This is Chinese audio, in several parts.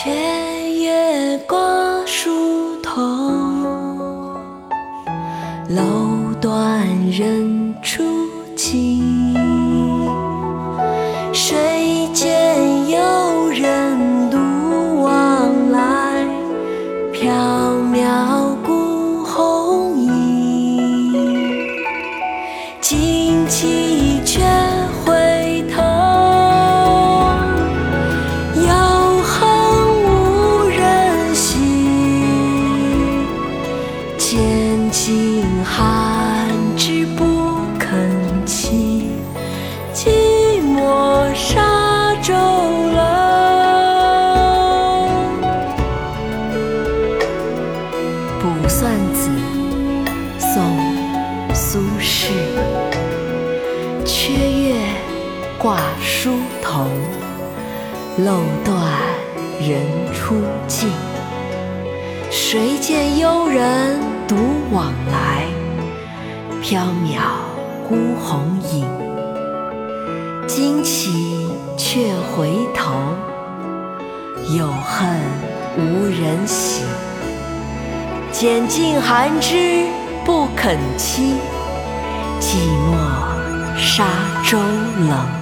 缺月挂疏桐，楼断人初静。敬寒枝不肯栖寂寞沙洲冷卜算子宋苏轼。缺月挂疏桐漏断人初静谁见幽人独往来？缥缈孤鸿影。惊起却回头，有恨无人省。拣尽寒枝不肯栖，寂寞沙洲冷。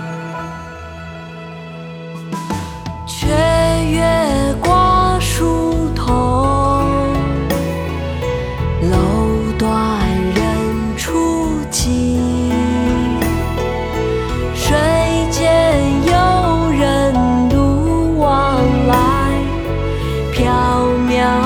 断人初情。谁见有人独往来，缥缈。